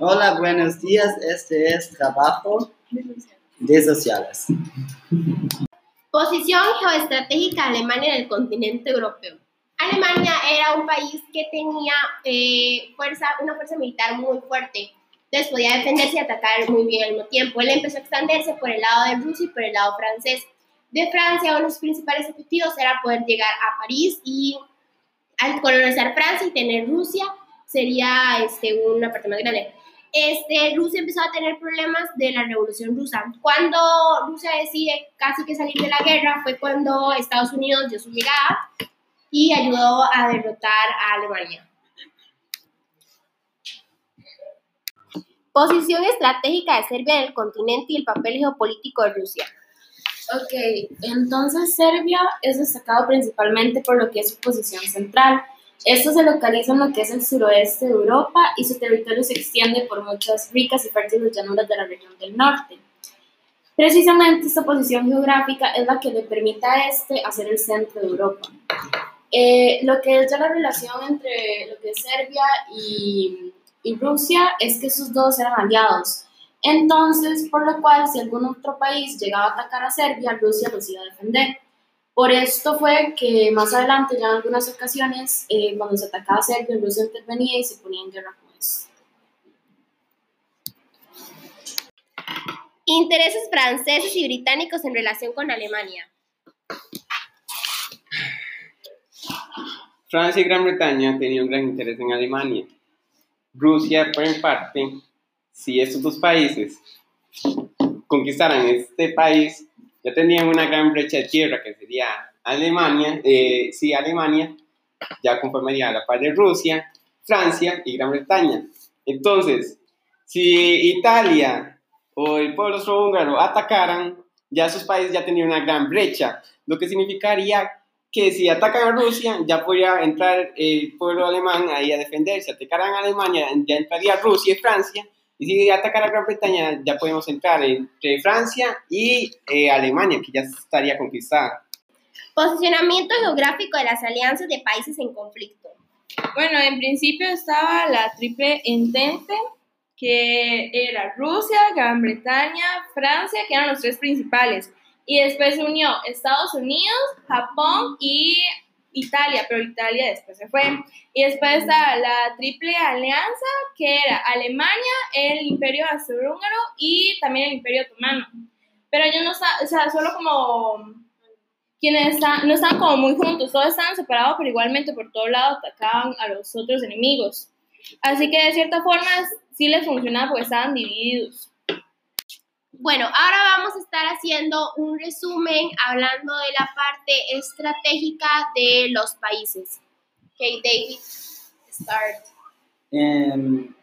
Hola, buenos días. Este es Trabajo de Sociales. Posición geoestratégica de Alemania en el continente europeo. Alemania era un país que tenía eh, fuerza, una fuerza militar muy fuerte. Entonces podía defenderse y atacar muy bien al mismo tiempo. Él empezó a extenderse por el lado de Rusia y por el lado francés. De Francia, uno de los principales objetivos era poder llegar a París y al colonizar Francia y tener Rusia sería este, una parte más grande. Este, Rusia empezó a tener problemas de la revolución rusa. Cuando Rusia decide casi que salir de la guerra fue cuando Estados Unidos dio su llegada y ayudó a derrotar a Alemania. Posición estratégica de Serbia en el continente y el papel geopolítico de Rusia. Ok, entonces Serbia es destacado principalmente por lo que es su posición central. Esto se localiza en lo que es el suroeste de Europa y su territorio se extiende por muchas ricas y fértiles llanuras de la región del norte. Precisamente esta posición geográfica es la que le permite a este hacer el centro de Europa. Eh, lo que es ya la relación entre lo que es Serbia y, y Rusia es que esos dos eran aliados. Entonces, por lo cual, si algún otro país llegaba a atacar a Serbia, Rusia los iba a defender. Por esto fue que más adelante, ya en algunas ocasiones, eh, cuando se atacaba a Serbia, Rusia intervenía y se ponía en guerra con eso. Intereses franceses y británicos en relación con Alemania. Francia y Gran Bretaña tenían un gran interés en Alemania. Rusia, por en parte, si estos dos países conquistaran este país, ya tenían una gran brecha de tierra que sería Alemania, eh, sí, Alemania, ya conformaría a la par de Rusia, Francia y Gran Bretaña. Entonces, si Italia o el pueblo húngaro atacaran, ya esos países ya tenían una gran brecha, lo que significaría que si atacan a Rusia, ya podría entrar el pueblo alemán ahí a defenderse. Atacaran a Alemania, ya entraría Rusia y Francia, y si atacar a Gran Bretaña, ya podemos entrar entre Francia y eh, Alemania, que ya estaría conquistada. Posicionamiento geográfico de las alianzas de países en conflicto. Bueno, en principio estaba la triple entente, que era Rusia, Gran Bretaña, Francia, que eran los tres principales. Y después se unió Estados Unidos, Japón y Italia, pero Italia después se fue. Y después está la Triple Alianza, que era Alemania, el Imperio Austrohúngaro y también el Imperio Otomano. Pero ellos no están, o sea, solo como quienes están, no estaban como muy juntos, todos estaban separados, pero igualmente por todos lados atacaban a los otros enemigos. Así que de cierta forma sí les funcionaba porque estaban divididos. Bueno, ahora vamos a estar haciendo un resumen hablando de la parte estratégica de los países. Ok, David, start. Um,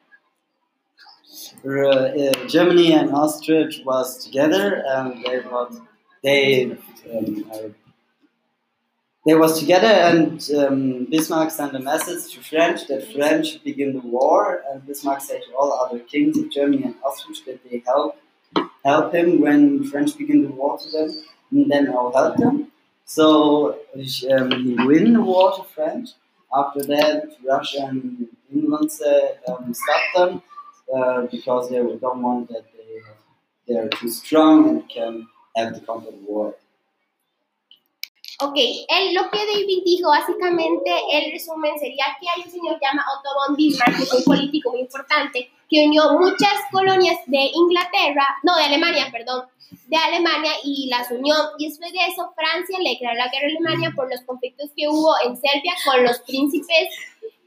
Germany and Austria was together, and they was they um, they was together, and um, Bismarck sent a message to French that French begin the war, and Bismarck said to all other kings of Germany and Austria that they help help him when French begin the war to them, and then I'll help them. So um, he win the war to French. After that, Russia and England um, stop them uh, because they don't want that they they're too strong and can have the the war. Ok, él, lo que David dijo, básicamente, el resumen sería que hay un señor que llama Otto von Bismarck, que es un político muy importante, que unió muchas colonias de Inglaterra, no, de Alemania, perdón, de Alemania y las unió. Y después de eso, Francia le declaró la guerra a Alemania por los conflictos que hubo en Serbia con los príncipes,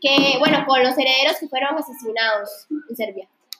que, bueno, con los herederos que fueron asesinados en Serbia.